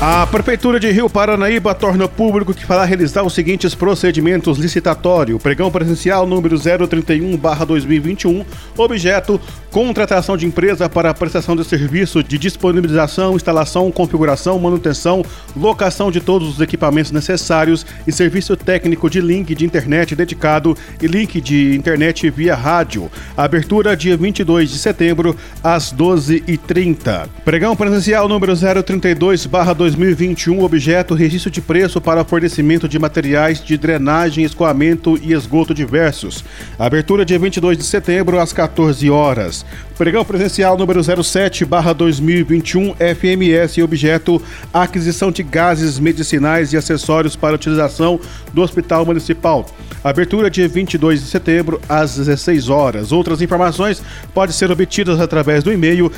A Prefeitura de Rio Paranaíba torna público que fará realizar os seguintes procedimentos licitatório. Pregão presencial número 031-2021, objeto contratação de empresa para prestação de serviço de disponibilização, instalação, configuração, manutenção, locação de todos os equipamentos necessários e serviço técnico de link de internet dedicado e link de internet via rádio. Abertura dia 22 de setembro às 12h30. Pregão presencial número 032-2021 2021, objeto registro de preço para fornecimento de materiais de drenagem, escoamento e esgoto diversos. Abertura dia 22 de setembro às 14 horas. Pregão presencial número 07/2021 FMS objeto aquisição de gases medicinais e acessórios para utilização do Hospital Municipal. Abertura dia 22 de setembro às 16 horas. Outras informações podem ser obtidas através do e-mail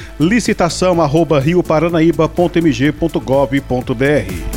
licitação@rioparanaíba.mg.gov.br.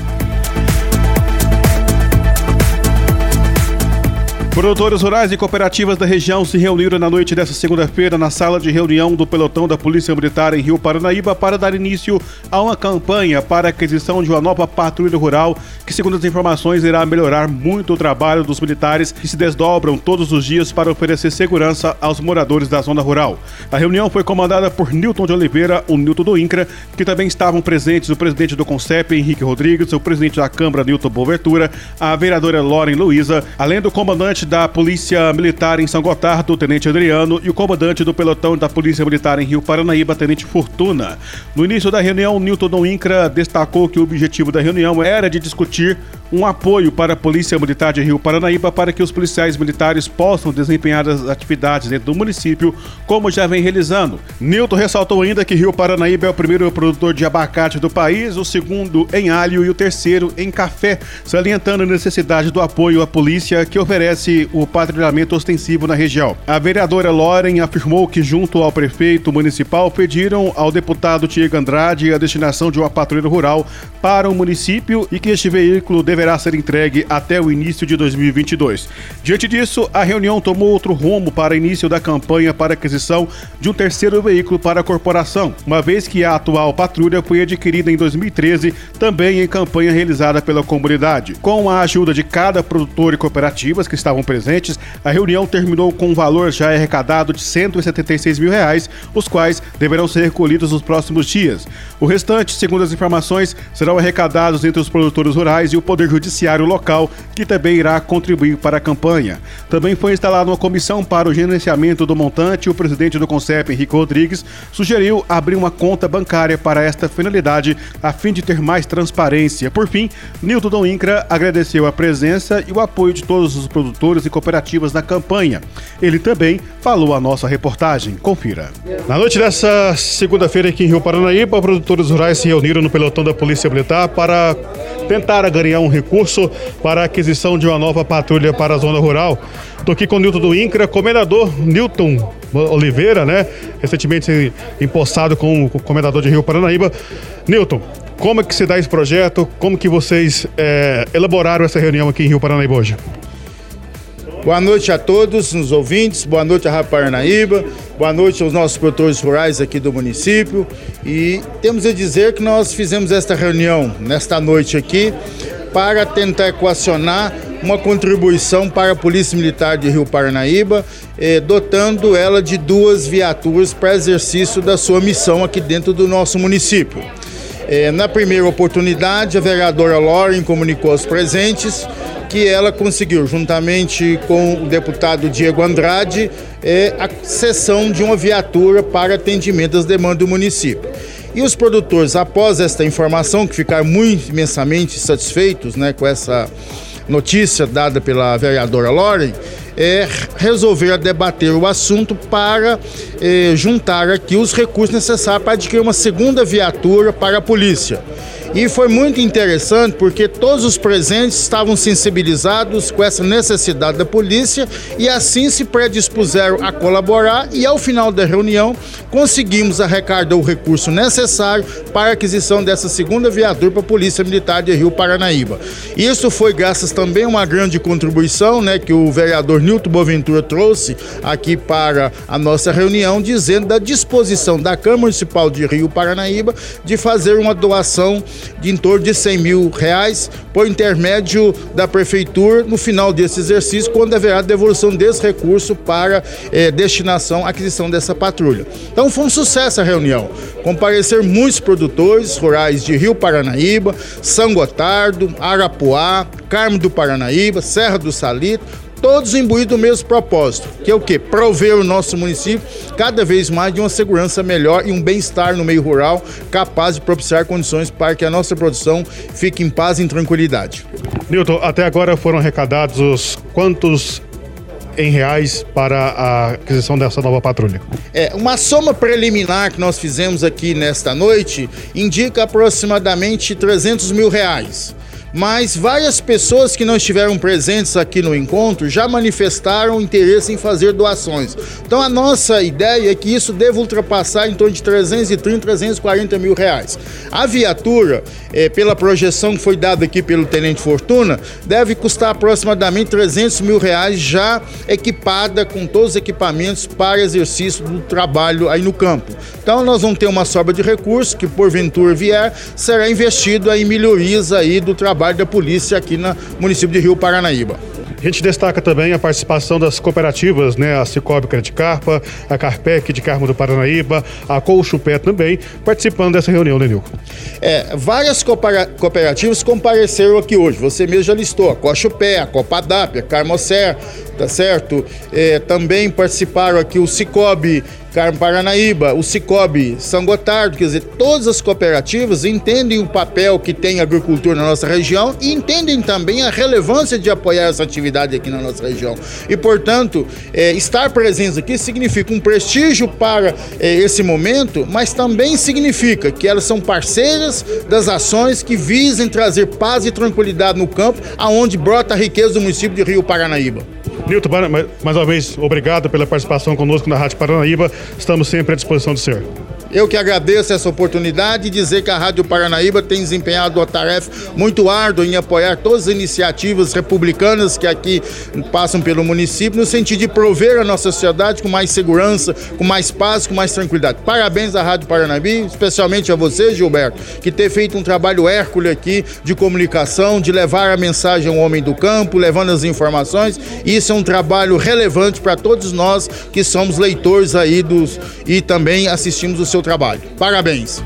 Produtores rurais e cooperativas da região se reuniram na noite desta segunda-feira na sala de reunião do pelotão da Polícia Militar em Rio Paranaíba para dar início a uma campanha para a aquisição de uma nova patrulha rural que, segundo as informações, irá melhorar muito o trabalho dos militares que se desdobram todos os dias para oferecer segurança aos moradores da zona rural. A reunião foi comandada por Newton de Oliveira, o Newton do INCRA, que também estavam presentes o presidente do CONCEP, Henrique Rodrigues, o presidente da Câmara, Newton Bovertura, a vereadora Loren Luiza, além do comandante comandante da Polícia Militar em São Gotardo, Tenente Adriano, e o comandante do pelotão da Polícia Militar em Rio Paranaíba, Tenente Fortuna. No início da reunião, Newton Incra destacou que o objetivo da reunião era de discutir um apoio para a Polícia Militar de Rio Paranaíba para que os policiais militares possam desempenhar as atividades dentro do município, como já vem realizando. Newton ressaltou ainda que Rio Paranaíba é o primeiro produtor de abacate do país, o segundo em alho e o terceiro em café, salientando a necessidade do apoio à polícia que oferece o patrulhamento ostensivo na região. A vereadora Loren afirmou que, junto ao prefeito municipal, pediram ao deputado Tiago Andrade a destinação de uma patrulha rural para o município e que este veículo deverá deverá ser entregue até o início de 2022. Diante disso, a reunião tomou outro rumo para início da campanha para aquisição de um terceiro veículo para a corporação, uma vez que a atual patrulha foi adquirida em 2013, também em campanha realizada pela comunidade. Com a ajuda de cada produtor e cooperativas que estavam presentes, a reunião terminou com um valor já arrecadado de 176 mil reais, os quais deverão ser recolhidos nos próximos dias. O restante, segundo as informações, serão arrecadados entre os produtores rurais e o Poder Judiciário local, que também irá contribuir para a campanha. Também foi instalada uma comissão para o gerenciamento do montante o presidente do CONCEP, Henrique Rodrigues, sugeriu abrir uma conta bancária para esta finalidade, a fim de ter mais transparência. Por fim, Nilton Dom Incra agradeceu a presença e o apoio de todos os produtores e cooperativas na campanha. Ele também falou a nossa reportagem. Confira. Na noite dessa segunda-feira aqui em Rio Paranaíba, produtores rurais se reuniram no pelotão da Polícia Militar para tentar ganhar um recurso para a aquisição de uma nova patrulha para a zona rural. Estou aqui com o Nilton do INCRA, comendador Nilton Oliveira, né? Recentemente empossado como comendador de Rio Paranaíba. Nilton, como é que se dá esse projeto? Como que vocês é, elaboraram essa reunião aqui em Rio Paranaíba hoje? Boa noite a todos os ouvintes, boa noite a Rádio Paranaíba, boa noite aos nossos produtores rurais aqui do município. E temos a dizer que nós fizemos esta reunião nesta noite aqui para tentar equacionar uma contribuição para a Polícia Militar de Rio Paranaíba, eh, dotando ela de duas viaturas para exercício da sua missão aqui dentro do nosso município. Eh, na primeira oportunidade, a vereadora Loren comunicou aos presentes que ela conseguiu, juntamente com o deputado Diego Andrade, é, a cessão de uma viatura para atendimento das demandas do município. E os produtores, após esta informação, que ficaram muito imensamente satisfeitos né, com essa notícia dada pela vereadora Loren, é, resolveram debater o assunto para é, juntar aqui os recursos necessários para adquirir uma segunda viatura para a polícia. E foi muito interessante porque todos os presentes estavam sensibilizados com essa necessidade da polícia e assim se predispuseram a colaborar e ao final da reunião conseguimos arrecadar o recurso necessário para a aquisição dessa segunda viatura para a Polícia Militar de Rio Paranaíba. Isso foi graças também a uma grande contribuição né, que o vereador Nilton Boaventura trouxe aqui para a nossa reunião, dizendo da disposição da Câmara Municipal de Rio Paranaíba de fazer uma doação de em torno de 100 mil reais por intermédio da Prefeitura no final desse exercício, quando haverá devolução desse recurso para eh, destinação aquisição dessa patrulha. Então foi um sucesso a reunião. Comparecer muitos produtores rurais de Rio Paranaíba, São Gotardo, Arapuá, Carmo do Paranaíba, Serra do Salito, todos imbuídos do mesmo propósito, que é o quê? Prover o nosso município cada vez mais de uma segurança melhor e um bem-estar no meio rural, capaz de propiciar condições para que a nossa produção fique em paz e em tranquilidade. Nilton, até agora foram arrecadados os quantos em reais para a aquisição dessa nova patrulha? É, uma soma preliminar que nós fizemos aqui nesta noite indica aproximadamente 300 mil reais mas várias pessoas que não estiveram presentes aqui no encontro já manifestaram interesse em fazer doações. Então a nossa ideia é que isso deva ultrapassar em torno de 330, 340 mil reais. A viatura, é, pela projeção que foi dada aqui pelo Tenente Fortuna, deve custar aproximadamente 300 mil reais já equipada com todos os equipamentos para exercício do trabalho aí no campo. Então nós vamos ter uma sobra de recursos que porventura vier, será investido em melhorias aí do trabalho trabalho da polícia aqui no município de Rio Paranaíba. A gente destaca também a participação das cooperativas, né? A Cicobi Carpa, a Carpec de Carmo do Paranaíba, a Colchupé também, participando dessa reunião, né, Nilco? É, várias cooperativas compareceram aqui hoje. Você mesmo já listou, a Cochupé, a Copadap, a Carmocer, tá certo? É, também participaram aqui o Cicobi Carmo Paranaíba, o Cicobi, São Gotardo, quer dizer, todas as cooperativas entendem o papel que tem a agricultura na nossa região e entendem também a relevância de apoiar essa atividade aqui na nossa região. E, portanto, é, estar presentes aqui significa um prestígio para é, esse momento, mas também significa que elas são parceiras das ações que visem trazer paz e tranquilidade no campo, aonde brota a riqueza do município de Rio Paranaíba. Nilton, mais uma vez, obrigado pela participação conosco na Rádio Paranaíba. Estamos sempre à disposição do senhor. Eu que agradeço essa oportunidade e dizer que a Rádio Paranaíba tem desempenhado uma tarefa muito árdua em apoiar todas as iniciativas republicanas que aqui passam pelo município, no sentido de prover a nossa sociedade com mais segurança, com mais paz, com mais tranquilidade. Parabéns à Rádio Paranaíba, especialmente a você, Gilberto, que ter feito um trabalho hércules aqui de comunicação, de levar a mensagem ao homem do campo, levando as informações. Isso é um trabalho relevante para todos nós que somos leitores aí dos e também assistimos o seu trabalho. Parabéns!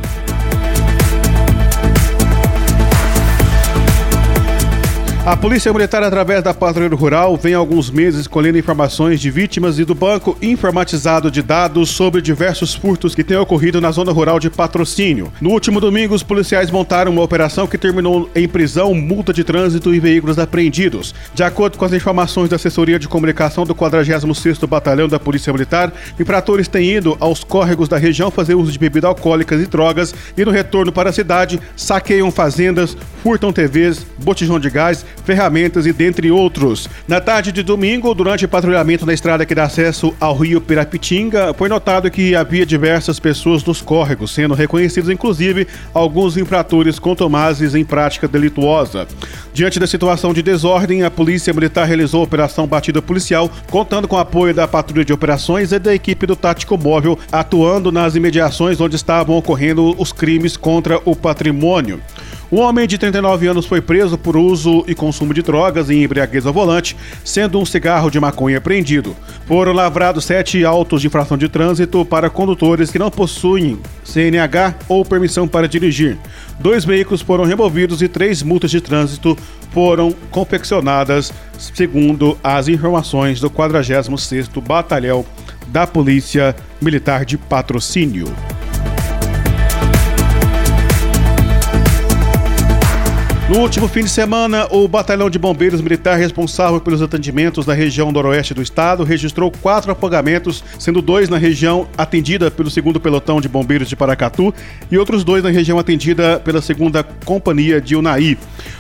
A Polícia Militar, através da Patrulha Rural, vem há alguns meses colhendo informações de vítimas e do banco informatizado de dados sobre diversos furtos que têm ocorrido na zona rural de patrocínio. No último domingo, os policiais montaram uma operação que terminou em prisão, multa de trânsito e veículos apreendidos. De acordo com as informações da assessoria de comunicação do 46º Batalhão da Polícia Militar, infratores têm ido aos córregos da região fazer uso de bebidas alcoólicas e drogas e no retorno para a cidade saqueiam fazendas, furtam TVs, botijão de gás, ferramentas e dentre outros. Na tarde de domingo, durante o patrulhamento na estrada que dá acesso ao rio Pirapitinga, foi notado que havia diversas pessoas nos córregos, sendo reconhecidos inclusive alguns infratores contumazes em prática delituosa. Diante da situação de desordem, a Polícia Militar realizou a Operação Batida Policial, contando com o apoio da Patrulha de Operações e da equipe do Tático Móvel, atuando nas imediações onde estavam ocorrendo os crimes contra o patrimônio. Um homem de 39 anos foi preso por uso e consumo de drogas e embriaguez ao volante, sendo um cigarro de maconha apreendido. Foram lavrados sete autos de infração de trânsito para condutores que não possuem CNH ou permissão para dirigir. Dois veículos foram removidos e três multas de trânsito foram confeccionadas, segundo as informações do 46º Batalhão da Polícia Militar de Patrocínio. No último fim de semana, o Batalhão de Bombeiros Militar responsável pelos atendimentos da região noroeste do estado registrou quatro apagamentos, sendo dois na região atendida pelo segundo pelotão de bombeiros de Paracatu e outros dois na região atendida pela segunda companhia de Unai.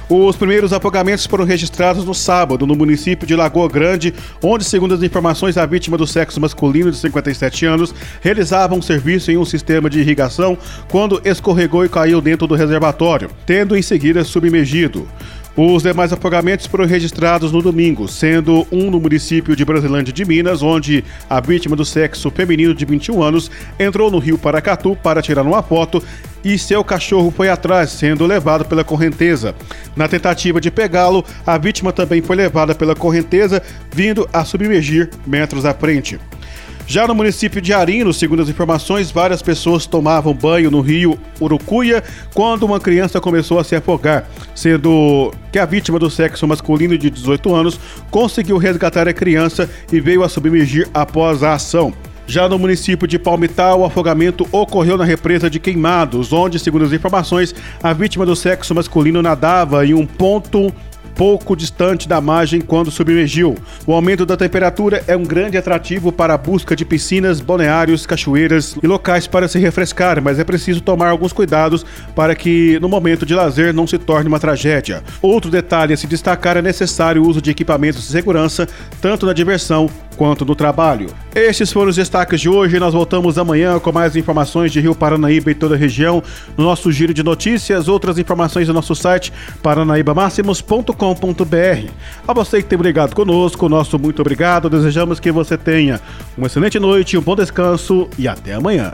Os primeiros apagamentos foram registrados no sábado, no município de Lagoa Grande, onde, segundo as informações, a vítima do sexo masculino de 57 anos realizava um serviço em um sistema de irrigação quando escorregou e caiu dentro do reservatório, tendo em seguida submergido. Os demais afogamentos foram registrados no domingo, sendo um no município de Brasilândia de Minas, onde a vítima do sexo feminino de 21 anos entrou no rio Paracatu para tirar uma foto e seu cachorro foi atrás, sendo levado pela correnteza. Na tentativa de pegá-lo, a vítima também foi levada pela correnteza, vindo a submergir metros à frente. Já no município de Arino, segundo as informações, várias pessoas tomavam banho no rio Urucuia quando uma criança começou a se afogar, sendo que a vítima do sexo masculino de 18 anos conseguiu resgatar a criança e veio a submergir após a ação. Já no município de Palmital, o afogamento ocorreu na represa de Queimados, onde, segundo as informações, a vítima do sexo masculino nadava em um ponto pouco distante da margem quando submergiu. O aumento da temperatura é um grande atrativo para a busca de piscinas, balneários, cachoeiras e locais para se refrescar, mas é preciso tomar alguns cuidados para que no momento de lazer não se torne uma tragédia. Outro detalhe a se destacar é necessário o uso de equipamentos de segurança, tanto na diversão quanto no trabalho. Estes foram os destaques de hoje. Nós voltamos amanhã com mais informações de Rio Paranaíba e toda a região no nosso giro de notícias. Outras informações no nosso site paranaibamáximos.com.br. A você que tem ligado conosco, nosso muito obrigado. Desejamos que você tenha uma excelente noite, um bom descanso e até amanhã.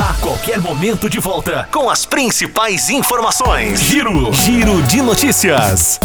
A qualquer momento de volta com as principais informações. Giro, giro de notícias.